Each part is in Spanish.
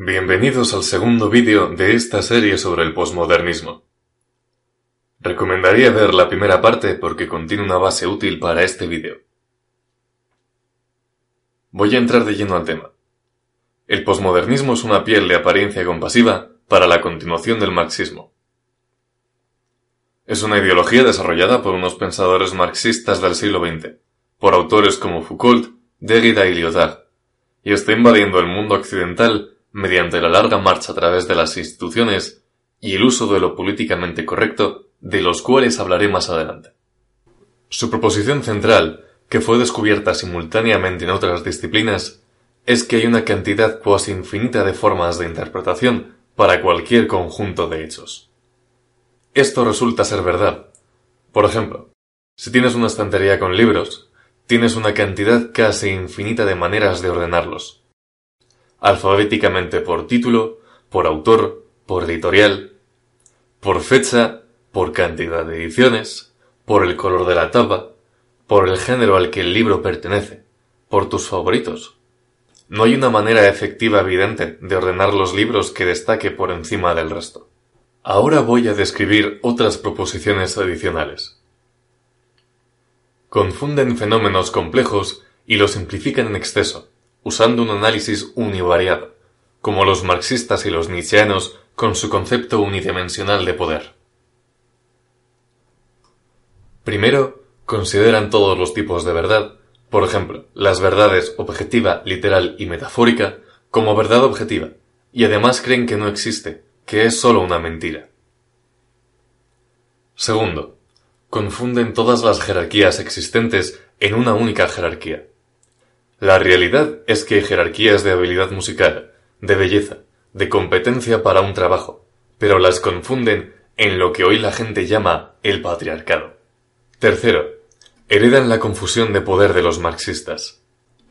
Bienvenidos al segundo vídeo de esta serie sobre el posmodernismo. Recomendaría ver la primera parte porque contiene una base útil para este vídeo. Voy a entrar de lleno al tema. El posmodernismo es una piel de apariencia compasiva para la continuación del marxismo. Es una ideología desarrollada por unos pensadores marxistas del siglo XX, por autores como Foucault, Derrida y Lyotard, y está invadiendo el mundo occidental mediante la larga marcha a través de las instituciones y el uso de lo políticamente correcto, de los cuales hablaré más adelante. Su proposición central, que fue descubierta simultáneamente en otras disciplinas, es que hay una cantidad cuasi infinita de formas de interpretación para cualquier conjunto de hechos. Esto resulta ser verdad. Por ejemplo, si tienes una estantería con libros, tienes una cantidad casi infinita de maneras de ordenarlos, alfabéticamente por título, por autor, por editorial, por fecha, por cantidad de ediciones, por el color de la tapa, por el género al que el libro pertenece, por tus favoritos. No hay una manera efectiva evidente de ordenar los libros que destaque por encima del resto. Ahora voy a describir otras proposiciones adicionales. Confunden fenómenos complejos y los simplifican en exceso, usando un análisis univariado, como los marxistas y los nietzscheanos con su concepto unidimensional de poder. Primero, consideran todos los tipos de verdad, por ejemplo, las verdades objetiva, literal y metafórica, como verdad objetiva, y además creen que no existe, que es sólo una mentira. Segundo, confunden todas las jerarquías existentes en una única jerarquía. La realidad es que hay jerarquías de habilidad musical, de belleza, de competencia para un trabajo, pero las confunden en lo que hoy la gente llama el patriarcado. Tercero, heredan la confusión de poder de los marxistas.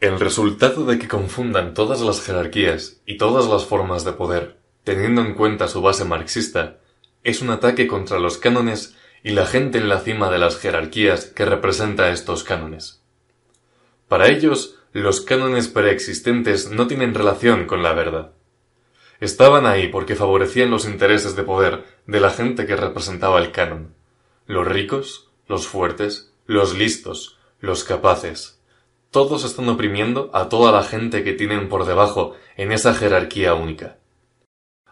El resultado de que confundan todas las jerarquías y todas las formas de poder, teniendo en cuenta su base marxista, es un ataque contra los cánones y la gente en la cima de las jerarquías que representa estos cánones. Para ellos, los cánones preexistentes no tienen relación con la verdad. Estaban ahí porque favorecían los intereses de poder de la gente que representaba el canon. Los ricos, los fuertes, los listos, los capaces. Todos están oprimiendo a toda la gente que tienen por debajo en esa jerarquía única.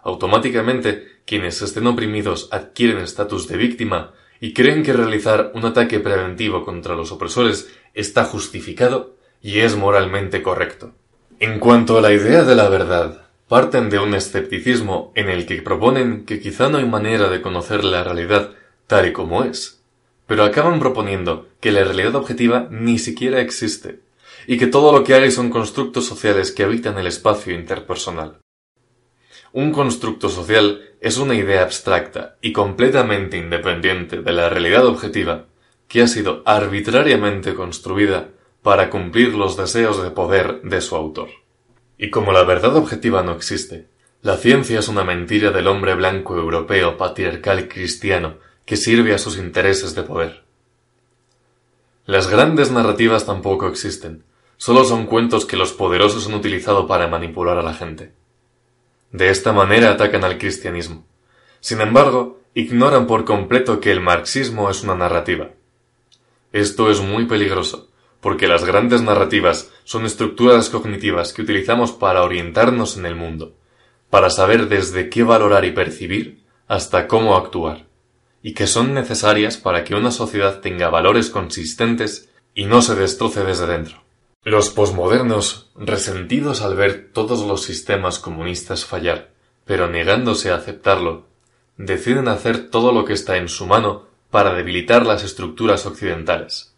Automáticamente, quienes estén oprimidos adquieren estatus de víctima y creen que realizar un ataque preventivo contra los opresores está justificado y es moralmente correcto. En cuanto a la idea de la verdad, parten de un escepticismo en el que proponen que quizá no hay manera de conocer la realidad tal y como es, pero acaban proponiendo que la realidad objetiva ni siquiera existe, y que todo lo que hay son constructos sociales que habitan el espacio interpersonal. Un constructo social es una idea abstracta y completamente independiente de la realidad objetiva que ha sido arbitrariamente construida para cumplir los deseos de poder de su autor. Y como la verdad objetiva no existe, la ciencia es una mentira del hombre blanco europeo patriarcal cristiano que sirve a sus intereses de poder. Las grandes narrativas tampoco existen, solo son cuentos que los poderosos han utilizado para manipular a la gente. De esta manera atacan al cristianismo. Sin embargo, ignoran por completo que el marxismo es una narrativa. Esto es muy peligroso, porque las grandes narrativas son estructuras cognitivas que utilizamos para orientarnos en el mundo, para saber desde qué valorar y percibir hasta cómo actuar, y que son necesarias para que una sociedad tenga valores consistentes y no se destroce desde dentro. Los posmodernos, resentidos al ver todos los sistemas comunistas fallar, pero negándose a aceptarlo, deciden hacer todo lo que está en su mano para debilitar las estructuras occidentales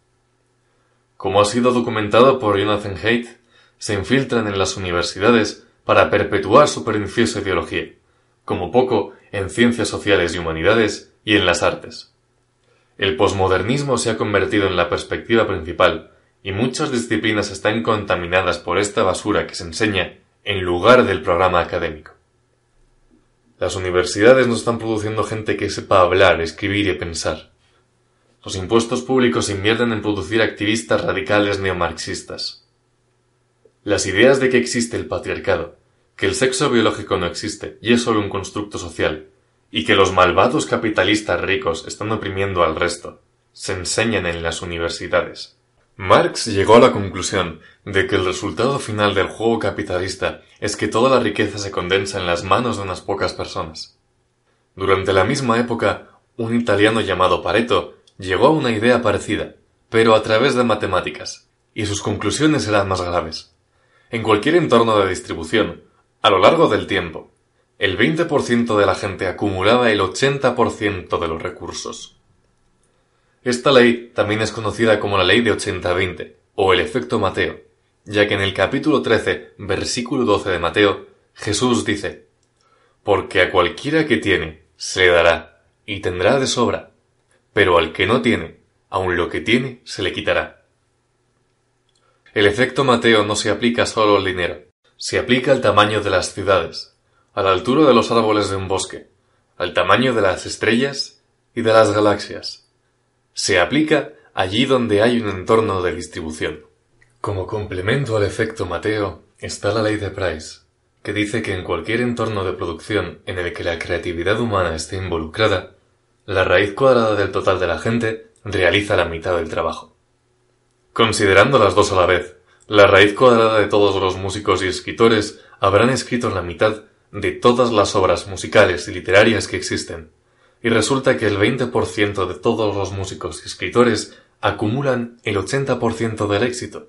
como ha sido documentado por Jonathan Haidt, se infiltran en las universidades para perpetuar su perniciosa ideología, como poco en ciencias sociales y humanidades y en las artes. El posmodernismo se ha convertido en la perspectiva principal y muchas disciplinas están contaminadas por esta basura que se enseña en lugar del programa académico. Las universidades no están produciendo gente que sepa hablar, escribir y pensar. Los impuestos públicos invierten en producir activistas radicales neomarxistas. Las ideas de que existe el patriarcado, que el sexo biológico no existe y es solo un constructo social, y que los malvados capitalistas ricos están oprimiendo al resto, se enseñan en las universidades. Marx llegó a la conclusión de que el resultado final del juego capitalista es que toda la riqueza se condensa en las manos de unas pocas personas. Durante la misma época, un italiano llamado Pareto llegó a una idea parecida, pero a través de matemáticas, y sus conclusiones eran más graves. En cualquier entorno de distribución, a lo largo del tiempo, el 20% de la gente acumulaba el 80% de los recursos. Esta ley también es conocida como la ley de 80-20, o el efecto Mateo, ya que en el capítulo 13, versículo 12 de Mateo, Jesús dice, Porque a cualquiera que tiene, se le dará, y tendrá de sobra, pero al que no tiene, aun lo que tiene se le quitará. El efecto Mateo no se aplica solo al dinero, se aplica al tamaño de las ciudades, a la altura de los árboles de un bosque, al tamaño de las estrellas y de las galaxias. Se aplica allí donde hay un entorno de distribución. Como complemento al efecto Mateo está la ley de Price, que dice que en cualquier entorno de producción en el que la creatividad humana esté involucrada, la raíz cuadrada del total de la gente realiza la mitad del trabajo. Considerando las dos a la vez, la raíz cuadrada de todos los músicos y escritores habrán escrito la mitad de todas las obras musicales y literarias que existen, y resulta que el 20% de todos los músicos y escritores acumulan el 80% del éxito.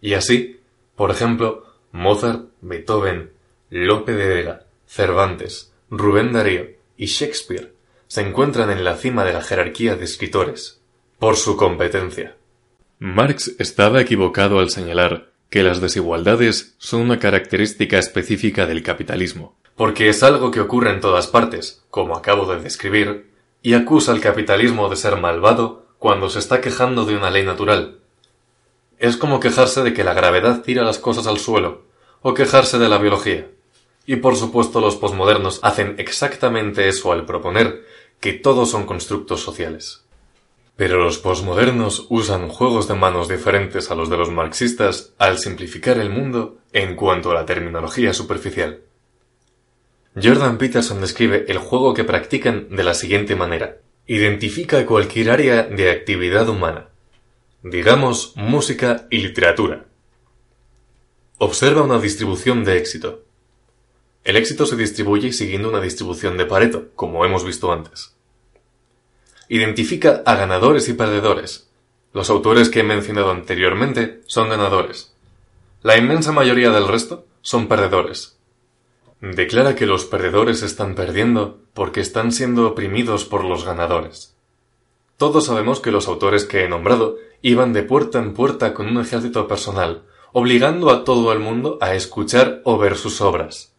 Y así, por ejemplo, Mozart, Beethoven, Lope de Vega, Cervantes, Rubén Darío y Shakespeare se encuentran en la cima de la jerarquía de escritores, por su competencia. Marx estaba equivocado al señalar que las desigualdades son una característica específica del capitalismo, porque es algo que ocurre en todas partes, como acabo de describir, y acusa al capitalismo de ser malvado cuando se está quejando de una ley natural. Es como quejarse de que la gravedad tira las cosas al suelo, o quejarse de la biología. Y por supuesto los posmodernos hacen exactamente eso al proponer que todos son constructos sociales. Pero los posmodernos usan juegos de manos diferentes a los de los marxistas al simplificar el mundo en cuanto a la terminología superficial. Jordan Peterson describe el juego que practican de la siguiente manera. Identifica cualquier área de actividad humana, digamos música y literatura. Observa una distribución de éxito. El éxito se distribuye siguiendo una distribución de Pareto, como hemos visto antes. Identifica a ganadores y perdedores. Los autores que he mencionado anteriormente son ganadores. La inmensa mayoría del resto son perdedores. Declara que los perdedores están perdiendo porque están siendo oprimidos por los ganadores. Todos sabemos que los autores que he nombrado iban de puerta en puerta con un ejército personal, obligando a todo el mundo a escuchar o ver sus obras.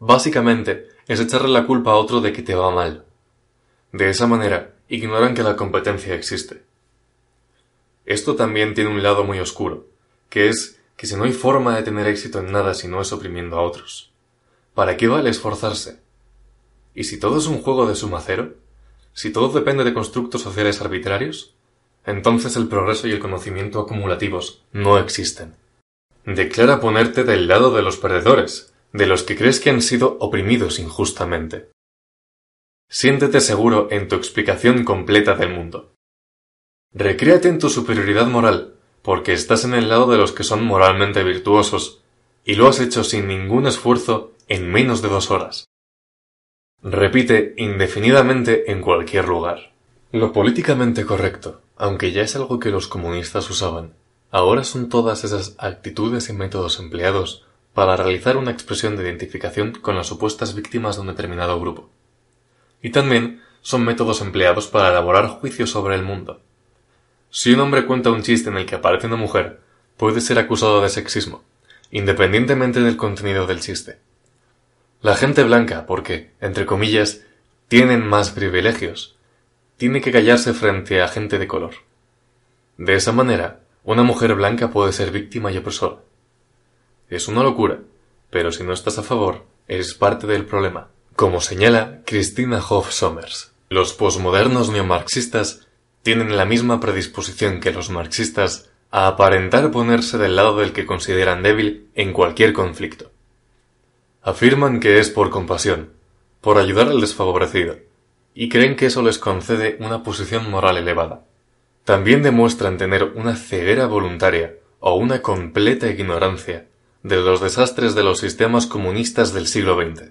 Básicamente, es echarle la culpa a otro de que te va mal. De esa manera, ignoran que la competencia existe. Esto también tiene un lado muy oscuro, que es que si no hay forma de tener éxito en nada si no es oprimiendo a otros, ¿para qué vale esforzarse? ¿Y si todo es un juego de suma cero? ¿Si todo depende de constructos sociales arbitrarios? Entonces el progreso y el conocimiento acumulativos no existen. Declara ponerte del lado de los perdedores, de los que crees que han sido oprimidos injustamente. Siéntete seguro en tu explicación completa del mundo. Recréate en tu superioridad moral, porque estás en el lado de los que son moralmente virtuosos, y lo has hecho sin ningún esfuerzo en menos de dos horas. Repite indefinidamente en cualquier lugar. Lo políticamente correcto, aunque ya es algo que los comunistas usaban, ahora son todas esas actitudes y métodos empleados para realizar una expresión de identificación con las supuestas víctimas de un determinado grupo. Y también son métodos empleados para elaborar juicios sobre el mundo. Si un hombre cuenta un chiste en el que aparece una mujer, puede ser acusado de sexismo, independientemente del contenido del chiste. La gente blanca, porque, entre comillas, tienen más privilegios, tiene que callarse frente a gente de color. De esa manera, una mujer blanca puede ser víctima y opresora. Es una locura, pero si no estás a favor, eres parte del problema, como señala Christina Hoff Sommers. Los posmodernos neomarxistas tienen la misma predisposición que los marxistas a aparentar ponerse del lado del que consideran débil en cualquier conflicto. Afirman que es por compasión, por ayudar al desfavorecido, y creen que eso les concede una posición moral elevada. También demuestran tener una ceguera voluntaria o una completa ignorancia de los desastres de los sistemas comunistas del siglo XX.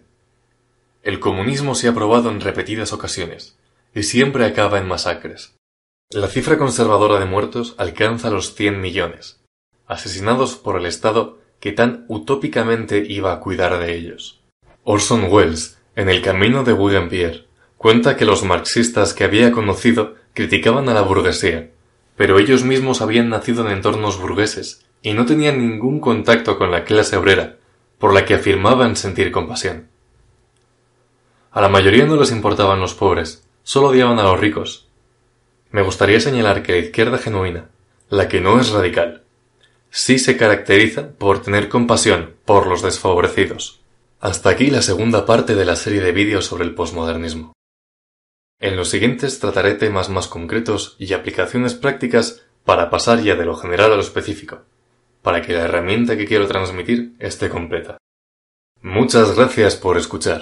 El comunismo se ha probado en repetidas ocasiones, y siempre acaba en masacres. La cifra conservadora de muertos alcanza los 100 millones, asesinados por el Estado que tan utópicamente iba a cuidar de ellos. Orson Welles, en El camino de William Pierre, cuenta que los marxistas que había conocido criticaban a la burguesía, pero ellos mismos habían nacido en entornos burgueses y no tenían ningún contacto con la clase obrera, por la que afirmaban sentir compasión. A la mayoría no les importaban los pobres, solo odiaban a los ricos. Me gustaría señalar que la izquierda genuina, la que no es radical, sí se caracteriza por tener compasión por los desfavorecidos. Hasta aquí la segunda parte de la serie de vídeos sobre el posmodernismo. En los siguientes trataré temas más concretos y aplicaciones prácticas para pasar ya de lo general a lo específico, para que la herramienta que quiero transmitir esté completa. Muchas gracias por escuchar.